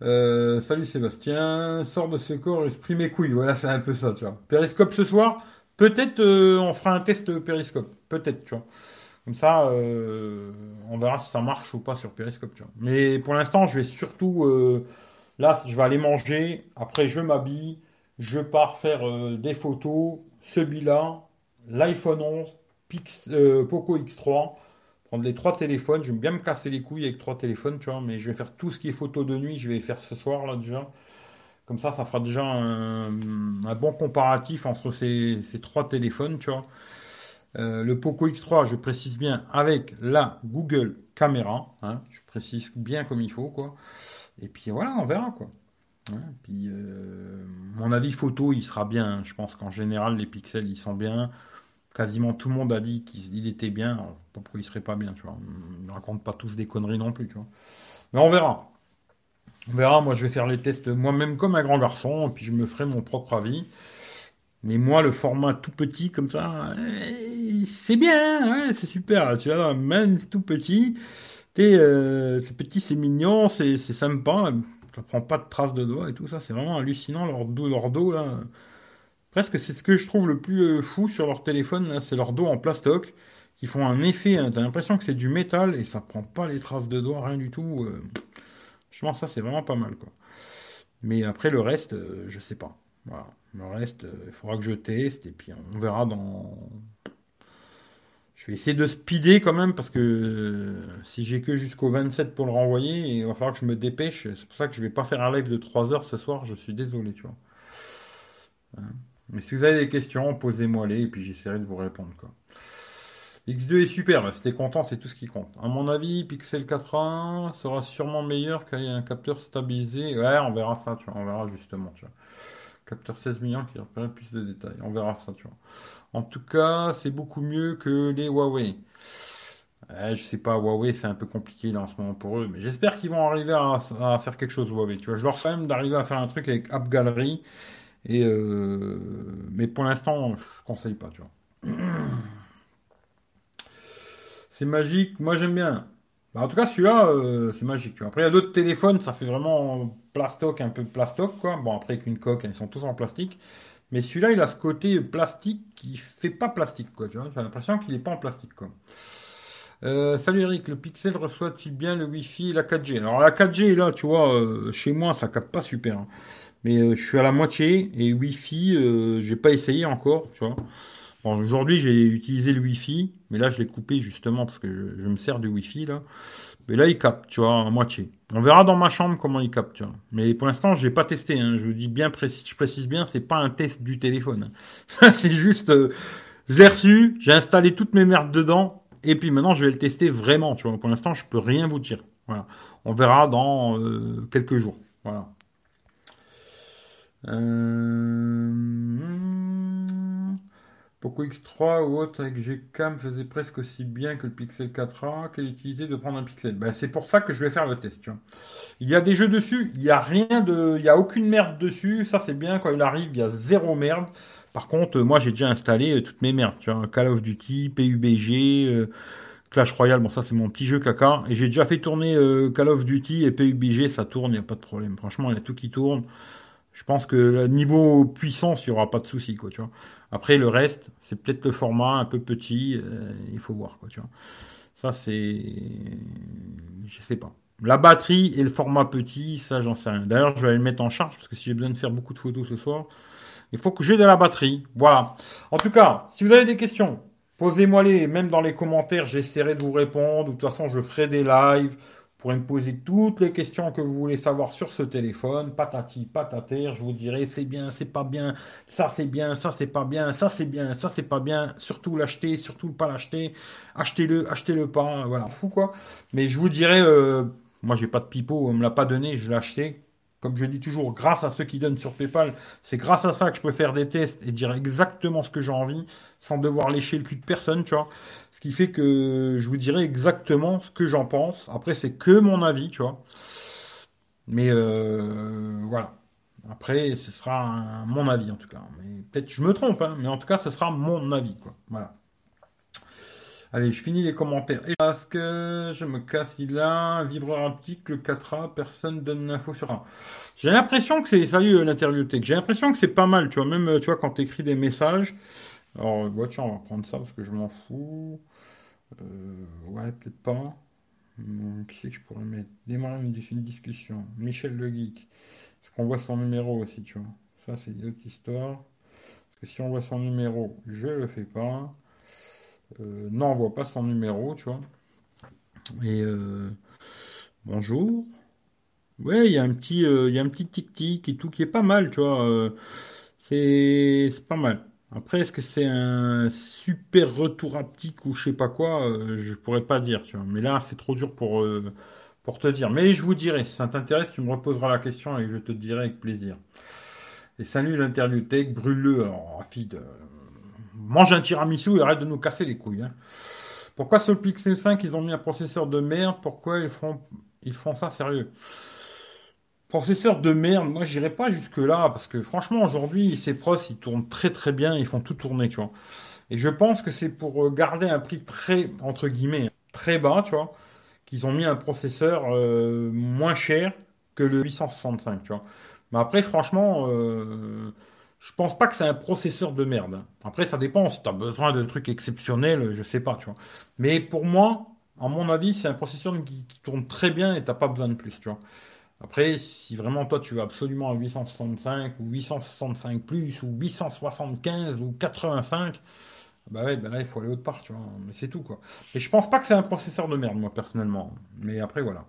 [SPEAKER 1] Euh, salut Sébastien, sors de ce corps, esprit mes couilles. Voilà, c'est un peu ça, tu vois. Périscope ce soir? Peut-être euh, on fera un test périscope. Peut-être, tu vois. Comme ça, euh, on verra si ça marche ou pas sur périscope, tu vois. Mais pour l'instant, je vais surtout. Euh, là, je vais aller manger. Après, je m'habille. Je pars faire des photos. Celui-là, l'iPhone 11, Pix, Poco X3 prendre les trois téléphones. Je vais bien me casser les couilles avec trois téléphones, tu vois, mais je vais faire tout ce qui est photo de nuit, je vais faire ce soir là déjà. Comme ça, ça fera déjà un, bon comparatif entre ces, trois téléphones, tu vois. Euh, le Poco X3, je précise bien, avec la Google Caméra, hein, je précise bien comme il faut, quoi. Et puis voilà, on verra, quoi. puis euh, mon avis photo, il sera bien. Je pense qu'en général, les pixels, ils sont bien. Quasiment tout le monde a dit qu'il était bien. pourquoi il serait pas bien, tu vois. On ne raconte pas tous des conneries non plus, tu vois. Mais on verra. On verra, moi je vais faire les tests moi-même comme un grand garçon, et puis je me ferai mon propre avis. Mais moi, le format tout petit comme ça, eh, c'est bien, ouais, c'est super. Tu vois, même c'est tout petit, euh, c'est petit, c'est mignon, c'est sympa. Ça prend pas de traces de doigts et tout ça, c'est vraiment hallucinant leur dos, leur dos là. Presque, c'est ce que je trouve le plus euh, fou sur leur téléphone, c'est leur dos en plastoc qui font un effet. Hein. T'as l'impression que c'est du métal et ça prend pas les traces de doigts, rien du tout. Euh. Je pense que ça, c'est vraiment pas mal, quoi. Mais après, le reste, euh, je sais pas. Voilà. Le reste, euh, il faudra que je teste et puis on verra dans. Je vais essayer de speeder quand même parce que euh, si j'ai que jusqu'au 27 pour le renvoyer, il va falloir que je me dépêche. C'est pour ça que je vais pas faire un live de 3 heures ce soir. Je suis désolé, tu vois. Hein. Mais si vous avez des questions, posez-moi les et puis j'essaierai de vous répondre. Quoi. X2 est super, c'était content, c'est tout ce qui compte. À mon avis, Pixel 4a sera sûrement meilleur qu'un capteur stabilisé. Ouais, on verra ça, tu vois, on verra justement, tu vois. Capteur 16 millions qui représente plus de détails, on verra ça, tu vois. En tout cas, c'est beaucoup mieux que les Huawei. Je sais pas, Huawei, c'est un peu compliqué là en ce moment pour eux, mais j'espère qu'ils vont arriver à, faire quelque chose, Huawei. Tu vois, je leur fais même d'arriver à faire un truc avec App Gallery, euh, mais pour l'instant, je conseille pas, tu vois. C'est magique, moi j'aime bien. Bah, en tout cas, celui-là, euh, c'est magique. Tu vois. Après, il y a d'autres téléphones, ça fait vraiment plastoc, un peu plastoc, quoi. Bon, après, qu'une coque, ils sont tous en plastique. Mais celui-là, il a ce côté plastique qui fait pas plastique, quoi. Tu vois, j'ai l'impression qu'il n'est pas en plastique, quoi. Euh, salut Eric, le Pixel reçoit-il bien le Wi-Fi et la 4G Alors la 4G là, tu vois, euh, chez moi ça capte pas super. Hein. Mais je suis à la moitié et Wi-Fi, j'ai pas essayé encore, tu vois. Bon, aujourd'hui, j'ai utilisé le Wi-Fi, mais là, je l'ai coupé justement parce que je, me sers du Wi-Fi là. Mais là, il capte, tu vois, à moitié. On verra dans ma chambre comment il capte, tu vois. Mais pour l'instant, je n'ai pas testé. Hein. Je vous dis bien précis, je précise bien, c'est pas un test du téléphone. c'est juste, euh, je l'ai reçu, j'ai installé toutes mes merdes dedans, et puis maintenant, je vais le tester vraiment, tu vois. Pour l'instant, je peux rien vous dire. Voilà. On verra dans euh, quelques jours. Voilà. Euh... Poco X3 ou autre avec Gcam faisait presque aussi bien que le Pixel 4a. Quelle utilité de prendre un Pixel? Ben, C'est pour ça que je vais faire le test. Tu vois. Il y a des jeux dessus, il n'y a rien de. Il n'y a aucune merde dessus. Ça, c'est bien. Quand il arrive, il y a zéro merde. Par contre, moi, j'ai déjà installé euh, toutes mes merdes. Tu vois. Call of Duty, PUBG, euh, Clash Royale. Bon, ça, c'est mon petit jeu caca. Et j'ai déjà fait tourner euh, Call of Duty et PUBG. Ça tourne, il n'y a pas de problème. Franchement, il y a tout qui tourne. Je pense que niveau puissance, il n'y aura pas de souci. Après, le reste, c'est peut-être le format un peu petit, euh, il faut voir. Ça, c'est. Je sais pas. La batterie et le format petit, ça, j'en sais rien. D'ailleurs, je vais aller le mettre en charge parce que si j'ai besoin de faire beaucoup de photos ce soir, il faut que j'ai de la batterie. Voilà. En tout cas, si vous avez des questions, posez-moi les, même dans les commentaires, j'essaierai de vous répondre. De toute façon, je ferai des lives pourrez me poser toutes les questions que vous voulez savoir sur ce téléphone, patati patataire, je vous dirai c'est bien, c'est pas bien, ça c'est bien, ça c'est pas bien, ça c'est bien, ça c'est pas bien, surtout l'acheter, surtout pas l'acheter, achetez-le, achetez-le pas, voilà, fou quoi. Mais je vous dirai, euh, moi j'ai pas de pipeau, on me l'a pas donné, je l'ai acheté. Comme je dis toujours, grâce à ceux qui donnent sur PayPal, c'est grâce à ça que je peux faire des tests et dire exactement ce que j'ai envie, sans devoir lécher le cul de personne, tu vois. Ce qui fait que je vous dirai exactement ce que j'en pense. Après, c'est que mon avis, tu vois. Mais euh, voilà. Après, ce sera mon avis en tout cas. Mais peut-être je me trompe, hein, mais en tout cas, ce sera mon avis, quoi. Voilà. Allez, je finis les commentaires. Et parce que je me casse, il a un vibreur haptique, le 4A, personne donne l'info sur un. J'ai l'impression que c'est, salut l'interviewtech, j'ai l'impression que c'est pas mal, tu vois, même, tu vois, quand tu écris des messages. Alors, bah, tiens, on va prendre ça parce que je m'en fous. Euh, ouais, peut-être pas. qui c'est que je pourrais mettre? Démarrer une, discussion. Michel le Geek. Est-ce qu'on voit son numéro aussi, tu vois? Ça, c'est une autre histoire. Parce que si on voit son numéro, je le fais pas. Euh, voit pas son numéro, tu vois. Et euh, bonjour. Ouais, il y a un petit, il y un petit tic-tic et tout qui est pas mal, tu vois. c'est pas mal. Après, est-ce que c'est un super retour haptique ou je sais pas quoi euh, Je pourrais pas dire, tu vois. Mais là, c'est trop dur pour, euh, te dire. Mais je vous dirai, si ça t'intéresse, tu me reposeras la question et je te dirai avec plaisir. Et salut l'interview tech, brûle-le. Alors, euh, mange un tiramisu et arrête de nous casser les couilles. Hein. Pourquoi sur le Pixel 5, ils ont mis un processeur de merde? Pourquoi ils font, ils font ça sérieux? Processeur de merde, moi j'irai pas jusque là parce que franchement aujourd'hui ces pros ils tournent très très bien, ils font tout tourner, tu vois. Et je pense que c'est pour euh, garder un prix très entre guillemets très bas, tu vois, qu'ils ont mis un processeur euh, moins cher que le 865, tu vois. Mais après franchement, euh, je pense pas que c'est un processeur de merde. Après ça dépend si tu as besoin de trucs exceptionnels, je sais pas, tu vois. Mais pour moi, à mon avis, c'est un processeur qui, tourne très bien et t'as pas besoin de plus, tu vois. Après, si vraiment toi tu veux absolument un 865 ou 865 plus ou 875 ou 85, Bah ouais, ben là, il faut aller autre part, tu vois. Mais c'est tout, quoi. Et je pense pas que c'est un processeur de merde, moi, personnellement. Mais après, voilà.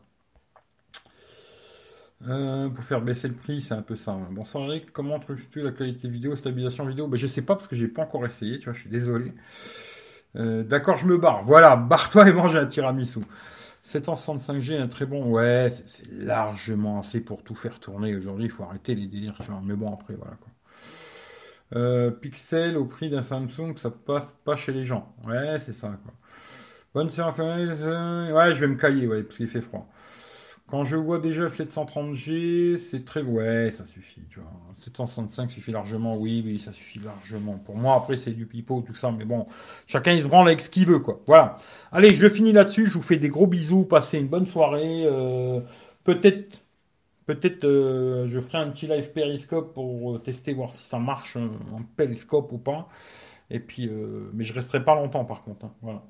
[SPEAKER 1] Euh, pour faire baisser le prix, c'est un peu ça. Bonsoir Eric, comment trouves-tu la qualité vidéo, stabilisation vidéo? Ben, Je sais pas parce que j'ai pas encore essayé, tu vois, je suis désolé. Euh, d'accord, je me barre. Voilà, barre-toi et mange un tiramisu. 765G, un très bon. Ouais, c'est largement assez pour tout faire tourner. Aujourd'hui, il faut arrêter les délires. Mais bon, après, voilà. Quoi. Euh, Pixel au prix d'un Samsung, ça passe pas chez les gens. Ouais, c'est ça. Quoi. Bonne séance. Ouais, je vais me cailler, ouais, parce qu'il fait froid. Quand je vois déjà 730G, c'est très... Ouais, ça suffit, tu vois. 765 suffit largement, oui, oui, ça suffit largement. Pour moi, après, c'est du pipeau, tout ça, mais bon, chacun, il se branle avec ce qu'il veut, quoi. Voilà. Allez, je finis là-dessus, je vous fais des gros bisous, passez une bonne soirée. Euh, peut-être, peut-être, euh, je ferai un petit live périscope pour tester, voir si ça marche en périscope ou pas. Et puis, euh, mais je resterai pas longtemps, par contre, hein. voilà.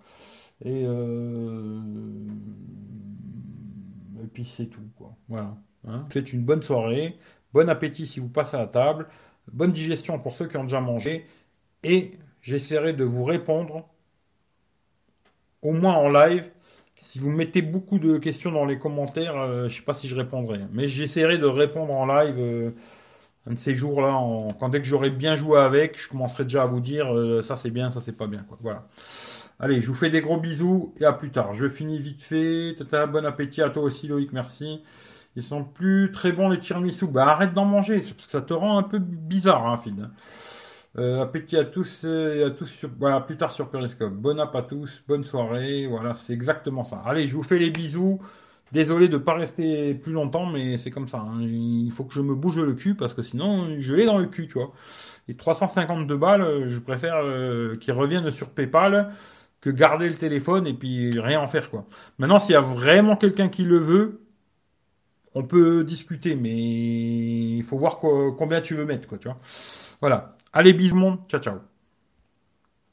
[SPEAKER 1] Et... Et puis c'est tout, quoi. Voilà. Hein. Faites une bonne soirée, bon appétit si vous passez à la table, bonne digestion pour ceux qui ont déjà mangé, et j'essaierai de vous répondre, au moins en live. Si vous mettez beaucoup de questions dans les commentaires, euh, je ne sais pas si je répondrai. Mais j'essaierai de répondre en live euh, un de ces jours-là. Quand dès que j'aurai bien joué avec, je commencerai déjà à vous dire euh, ça c'est bien, ça c'est pas bien. Voilà. Allez, je vous fais des gros bisous et à plus tard. Je finis vite fait. Tata, bon appétit à toi aussi, Loïc, merci. Ils sont plus très bons les tiramisu. Bah arrête d'en manger, parce que ça te rend un peu bizarre, hein, Fid. Euh, appétit à tous et à tous sur, voilà, plus tard sur Periscope. Bon app à tous, bonne soirée. Voilà, c'est exactement ça. Allez, je vous fais les bisous. Désolé de ne pas rester plus longtemps, mais c'est comme ça. Hein. Il faut que je me bouge le cul parce que sinon, je l'ai dans le cul, tu vois. Et 352 balles, je préfère euh, qu'ils reviennent sur PayPal que garder le téléphone et puis rien en faire quoi. Maintenant, s'il y a vraiment quelqu'un qui le veut, on peut discuter, mais il faut voir combien tu veux mettre quoi, tu vois. Voilà. Allez, bisous, ciao ciao.